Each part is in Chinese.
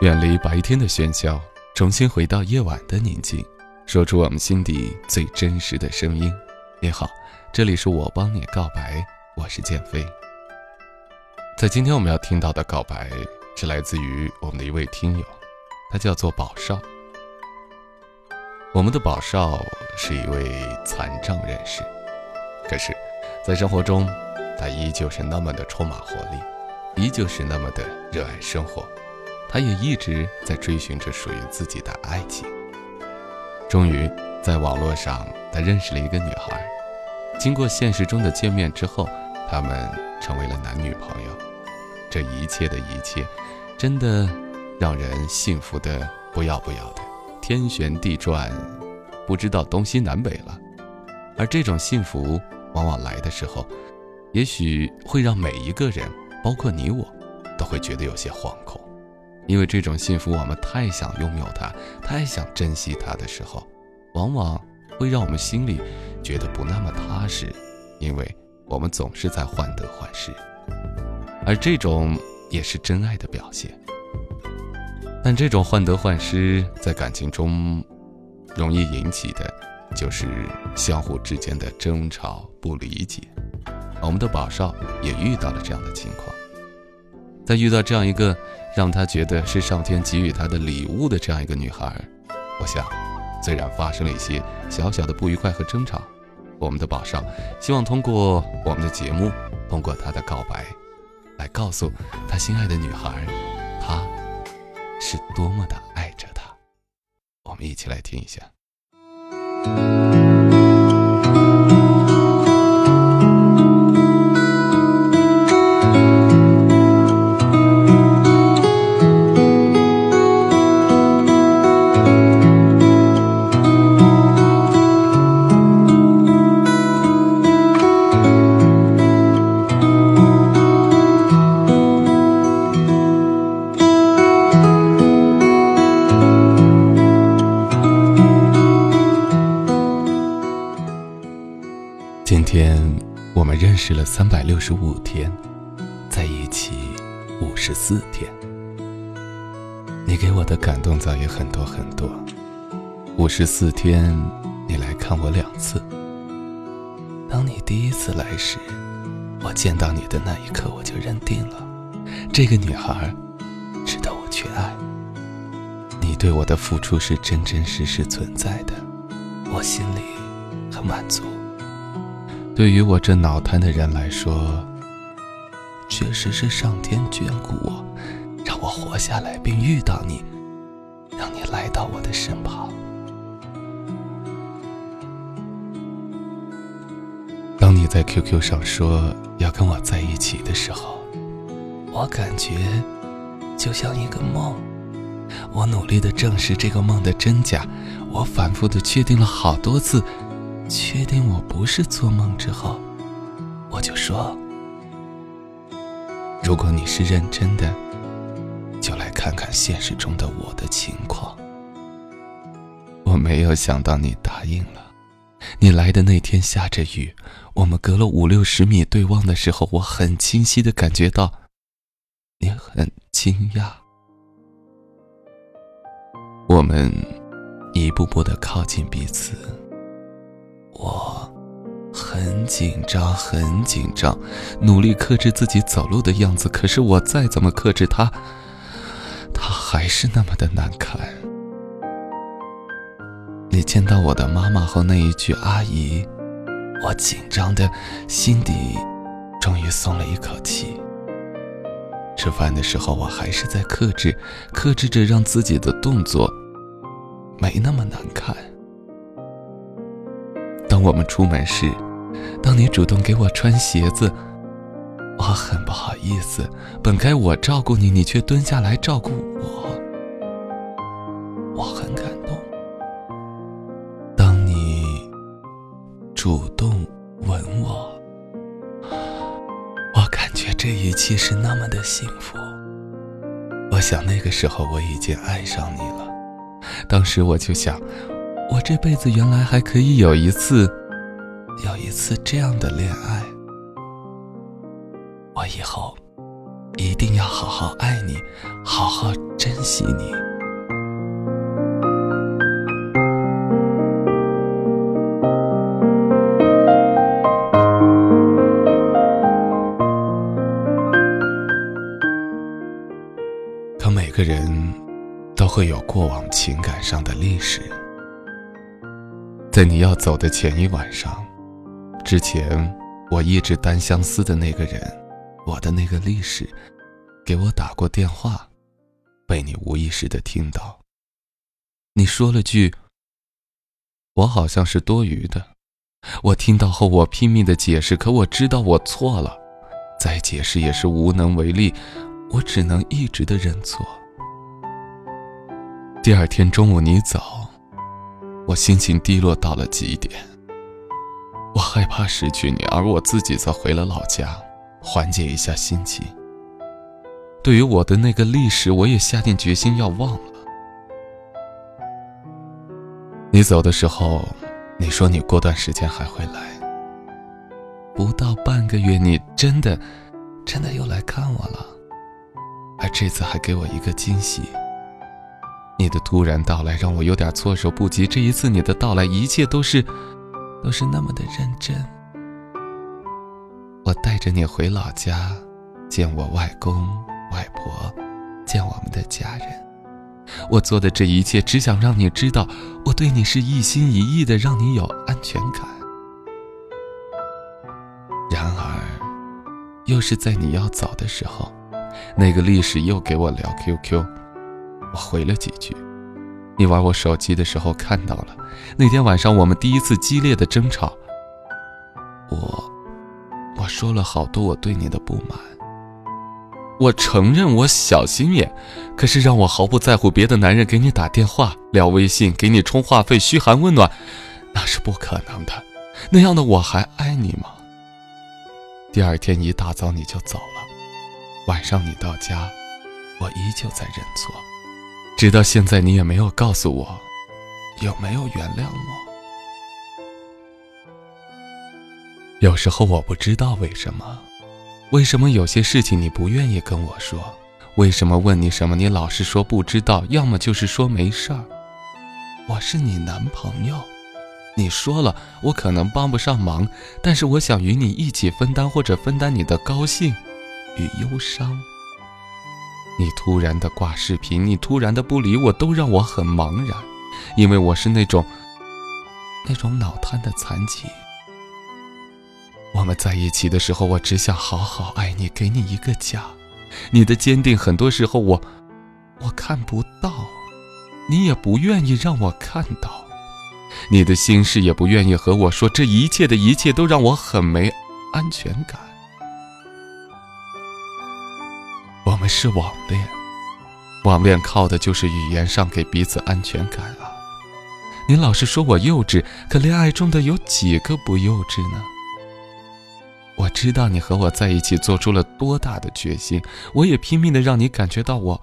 远离白天的喧嚣，重新回到夜晚的宁静，说出我们心底最真实的声音。你好，这里是我帮你告白，我是建飞。在今天我们要听到的告白，是来自于我们的一位听友，他叫做宝少。我们的宝少是一位残障人士，可是，在生活中，他依旧是那么的充满活力，依旧是那么的热爱生活。他也一直在追寻着属于自己的爱情。终于，在网络上，他认识了一个女孩。经过现实中的见面之后，他们成为了男女朋友。这一切的一切，真的让人幸福的不要不要的，天旋地转，不知道东西南北了。而这种幸福，往往来的时候，也许会让每一个人，包括你我，都会觉得有些惶恐。因为这种幸福，我们太想拥有它，太想珍惜它的时候，往往会让我们心里觉得不那么踏实，因为我们总是在患得患失，而这种也是真爱的表现。但这种患得患失在感情中容易引起的，就是相互之间的争吵、不理解。我们的宝少也遇到了这样的情况，在遇到这样一个。让他觉得是上天给予他的礼物的这样一个女孩，我想，虽然发生了一些小小的不愉快和争吵，我们的宝少希望通过我们的节目，通过他的告白，来告诉他心爱的女孩，他是多么的爱着她。我们一起来听一下。我们认识了三百六十五天，在一起五十四天。你给我的感动早已很多很多。五十四天，你来看我两次。当你第一次来时，我见到你的那一刻，我就认定了，这个女孩值得我去爱。你对我的付出是真真实实存在的，我心里很满足。对于我这脑瘫的人来说，确实是上天眷顾我，让我活下来并遇到你，让你来到我的身旁。当你在 QQ 上说要跟我在一起的时候，我感觉就像一个梦。我努力的证实这个梦的真假，我反复的确定了好多次。确定我不是做梦之后，我就说：“如果你是认真的，就来看看现实中的我的情况。”我没有想到你答应了。你来的那天下着雨，我们隔了五六十米对望的时候，我很清晰的感觉到你很惊讶。我们一步步的靠近彼此。很紧张，很紧张，努力克制自己走路的样子。可是我再怎么克制他，他还是那么的难看。你见到我的妈妈后那一句“阿姨”，我紧张的心底终于松了一口气。吃饭的时候，我还是在克制，克制着让自己的动作没那么难看。当我们出门时，当你主动给我穿鞋子，我很不好意思。本该我照顾你，你却蹲下来照顾我，我很感动。当你主动吻我，我感觉这一切是那么的幸福。我想那个时候我已经爱上你了。当时我就想。我这辈子原来还可以有一次，次这样的恋爱。我以后一定要好好爱你，好好珍惜你。可每个人都会有过往情感上的历史，在你要走的前一晚上，之前我一直单相思的那个人。我的那个历史，给我打过电话，被你无意识的听到。你说了句：“我好像是多余的。”我听到后，我拼命的解释，可我知道我错了，再解释也是无能为力，我只能一直的认错。第二天中午你走，我心情低落到了极点。我害怕失去你，而我自己则回了老家。缓解一下心情。对于我的那个历史，我也下定决心要忘了。你走的时候，你说你过段时间还会来。不到半个月，你真的，真的又来看我了，而这次还给我一个惊喜。你的突然到来让我有点措手不及。这一次你的到来，一切都是，都是那么的认真。我带着你回老家，见我外公外婆，见我们的家人。我做的这一切，只想让你知道，我对你是一心一意的，让你有安全感。然而，又是在你要走的时候，那个历史又给我聊 QQ，我回了几句。你玩我手机的时候看到了，那天晚上我们第一次激烈的争吵。我。我说了好多我对你的不满，我承认我小心眼，可是让我毫不在乎别的男人给你打电话、聊微信、给你充话费、嘘寒问暖，那是不可能的。那样的我还爱你吗？第二天一大早你就走了，晚上你到家，我依旧在认错，直到现在你也没有告诉我，有没有原谅我。有时候我不知道为什么，为什么有些事情你不愿意跟我说？为什么问你什么你老是说不知道，要么就是说没事儿？我是你男朋友，你说了我可能帮不上忙，但是我想与你一起分担或者分担你的高兴与忧伤。你突然的挂视频，你突然的不理我，都让我很茫然，因为我是那种那种脑瘫的残疾。我们在一起的时候，我只想好好爱你，给你一个家。你的坚定，很多时候我，我看不到，你也不愿意让我看到。你的心事也不愿意和我说，这一切的一切都让我很没安全感。是网恋，网恋靠的就是语言上给彼此安全感啊。你老是说我幼稚，可恋爱中的有几个不幼稚呢？我知道你和我在一起做出了多大的决心，我也拼命的让你感觉到我，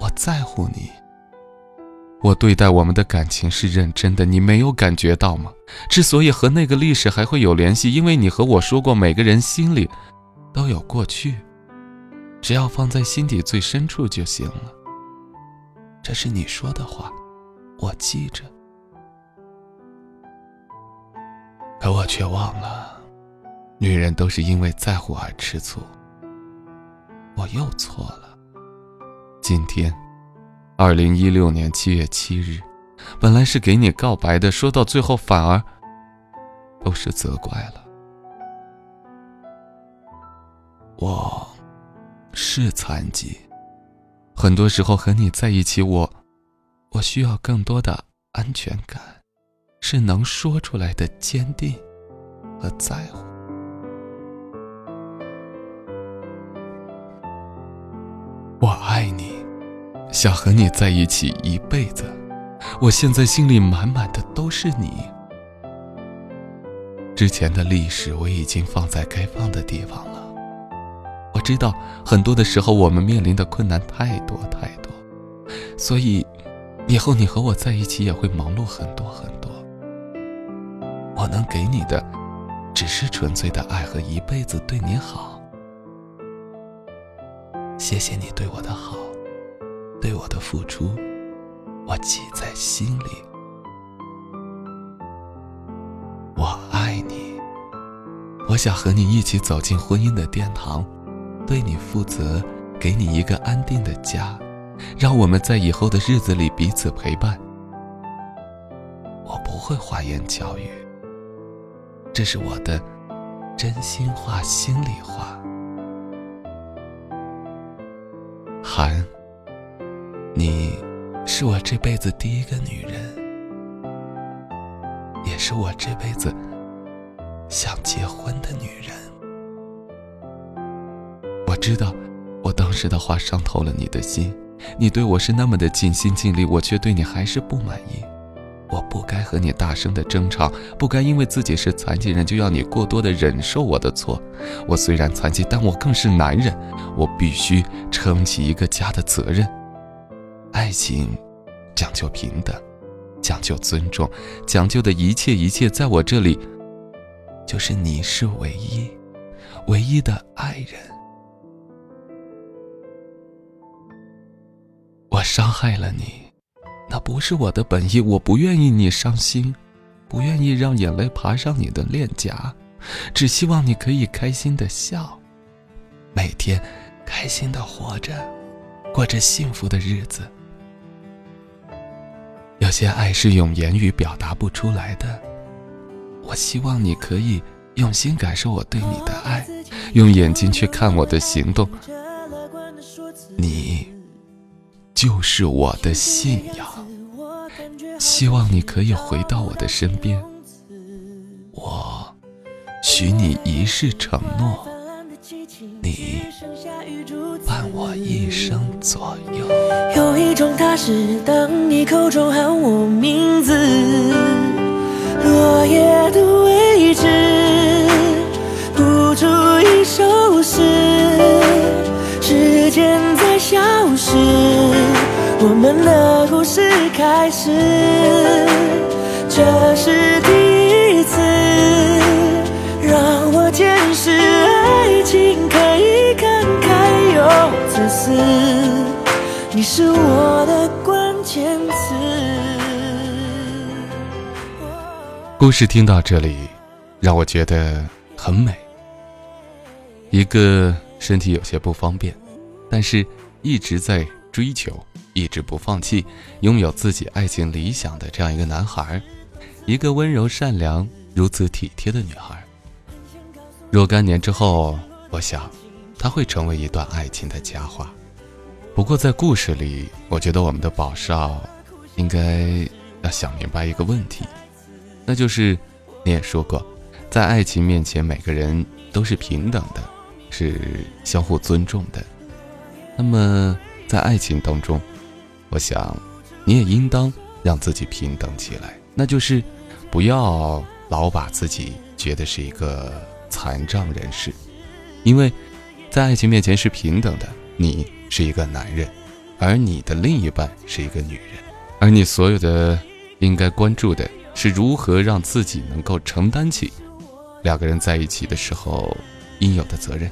我在乎你。我对待我们的感情是认真的，你没有感觉到吗？之所以和那个历史还会有联系，因为你和我说过，每个人心里都有过去，只要放在心底最深处就行了。这是你说的话，我记着，可我却忘了。女人都是因为在乎而吃醋，我又错了。今天，二零一六年七月七日，本来是给你告白的，说到最后反而都是责怪了。我是残疾，很多时候和你在一起，我我需要更多的安全感，是能说出来的坚定和在乎。我爱你，想和你在一起一辈子。我现在心里满满的都是你。之前的历史我已经放在该放的地方了。我知道很多的时候我们面临的困难太多太多，所以以后你和我在一起也会忙碌很多很多。我能给你的，只是纯粹的爱和一辈子对你好。谢谢你对我的好，对我的付出，我记在心里。我爱你，我想和你一起走进婚姻的殿堂，对你负责，给你一个安定的家，让我们在以后的日子里彼此陪伴。我不会花言巧语，这是我的真心话、心里话。韩，你是我这辈子第一个女人，也是我这辈子想结婚的女人。知道，我当时的话伤透了你的心，你对我是那么的尽心尽力，我却对你还是不满意。我不该和你大声的争吵，不该因为自己是残疾人就要你过多的忍受我的错。我虽然残疾，但我更是男人，我必须撑起一个家的责任。爱情讲究平等，讲究尊重，讲究的一切一切，在我这里，就是你是唯一，唯一的爱人。伤害了你。那不是我的本意，我不愿意你伤心，不愿意让眼泪爬上你的脸颊，只希望你可以开心的笑，每天开心的活着，过着幸福的日子。有些爱是用言语表达不出来的，我希望你可以用心感受我对你的爱，用眼睛去看我的行动。就是我的信仰，希望你可以回到我的身边。我许你一世承诺，你伴我一生左右。有一种踏实，当你口中喊我名字，落叶的位置，谱出一首诗，时间在消失。我们的故事开始，这是第一次让我见识爱情可以慷慨又自私。你是我的关键词。故事听到这里，让我觉得很美。一个身体有些不方便，但是一直在追求。一直不放弃，拥有自己爱情理想的这样一个男孩，一个温柔善良、如此体贴的女孩。若干年之后，我想，他会成为一段爱情的佳话。不过，在故事里，我觉得我们的宝少，应该要想明白一个问题，那就是，你也说过，在爱情面前，每个人都是平等的，是相互尊重的。那么，在爱情当中，我想，你也应当让自己平等起来，那就是不要老把自己觉得是一个残障人士，因为，在爱情面前是平等的。你是一个男人，而你的另一半是一个女人，而你所有的应该关注的是如何让自己能够承担起两个人在一起的时候应有的责任，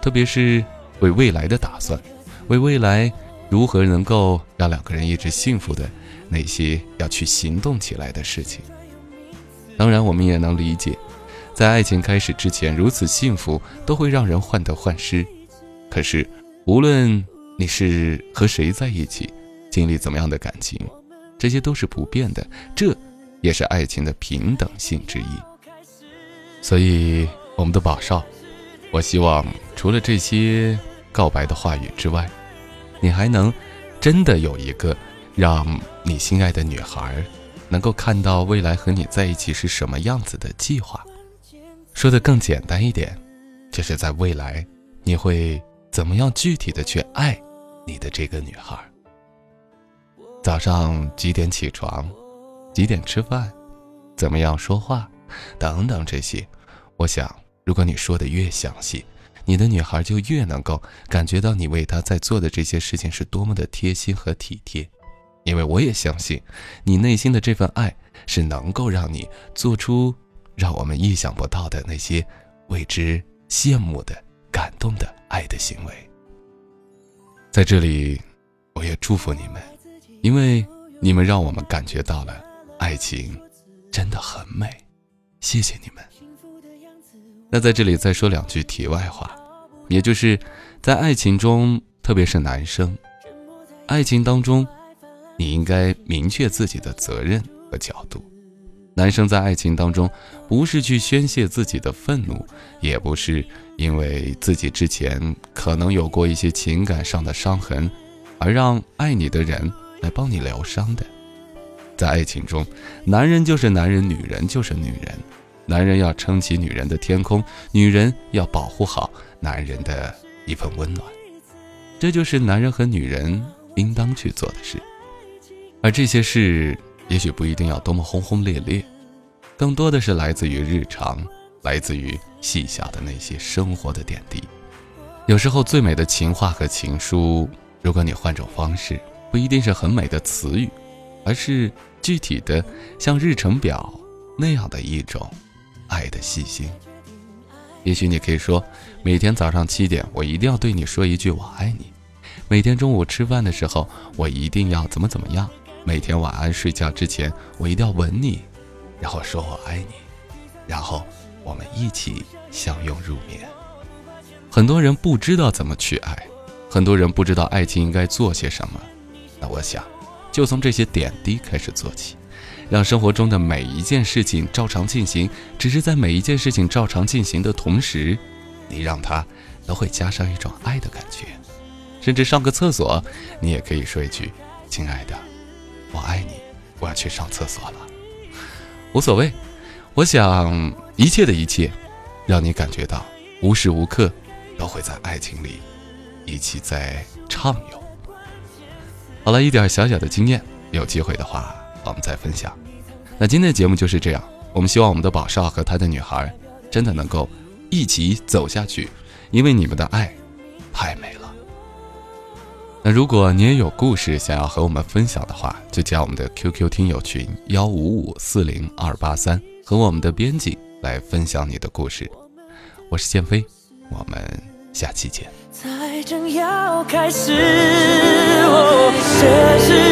特别是为未来的打算，为未来。如何能够让两个人一直幸福的那些要去行动起来的事情？当然，我们也能理解，在爱情开始之前如此幸福，都会让人患得患失。可是，无论你是和谁在一起，经历怎么样的感情，这些都是不变的。这也是爱情的平等性之一。所以，我们的宝少，我希望除了这些告白的话语之外，你还能真的有一个让你心爱的女孩能够看到未来和你在一起是什么样子的计划？说的更简单一点，就是在未来你会怎么样具体的去爱你的这个女孩？早上几点起床？几点吃饭？怎么样说话？等等这些，我想，如果你说的越详细。你的女孩就越能够感觉到你为她在做的这些事情是多么的贴心和体贴，因为我也相信，你内心的这份爱是能够让你做出让我们意想不到的那些为之羡慕的、感动的爱的行为。在这里，我也祝福你们，因为你们让我们感觉到了爱情真的很美。谢谢你们。那在这里再说两句题外话，也就是在爱情中，特别是男生，爱情当中，你应该明确自己的责任和角度。男生在爱情当中，不是去宣泄自己的愤怒，也不是因为自己之前可能有过一些情感上的伤痕，而让爱你的人来帮你疗伤的。在爱情中，男人就是男人，女人就是女人。男人要撑起女人的天空，女人要保护好男人的一份温暖。这就是男人和女人应当去做的事，而这些事。也许不一定要多么轰轰烈烈，更多的是来自于日常，来自于细小的那些生活的点滴。有时候最美的情话和情书，如果你换种方式，不一定是很美的词语，而是具体的像日程表那样的一种爱的细心。也许你可以说，每天早上七点，我一定要对你说一句我爱你；每天中午吃饭的时候，我一定要怎么怎么样。每天晚安睡觉之前，我一定要吻你，然后说我爱你，然后我们一起相拥入眠。很多人不知道怎么去爱，很多人不知道爱情应该做些什么。那我想，就从这些点滴开始做起，让生活中的每一件事情照常进行。只是在每一件事情照常进行的同时，你让它都会加上一种爱的感觉。甚至上个厕所，你也可以说一句：“亲爱的。”我爱你，我要去上厕所了。无所谓，我想一切的一切，让你感觉到无时无刻都会在爱情里一起在畅游。好了一点小小的经验，有机会的话我们再分享。那今天的节目就是这样，我们希望我们的宝少和他的女孩真的能够一起走下去，因为你们的爱太美了。那如果你也有故事想要和我们分享的话，就加我们的 QQ 听友群幺五五四零二八三，和我们的编辑来分享你的故事。我是剑飞，我们下期见。才正要开始，这是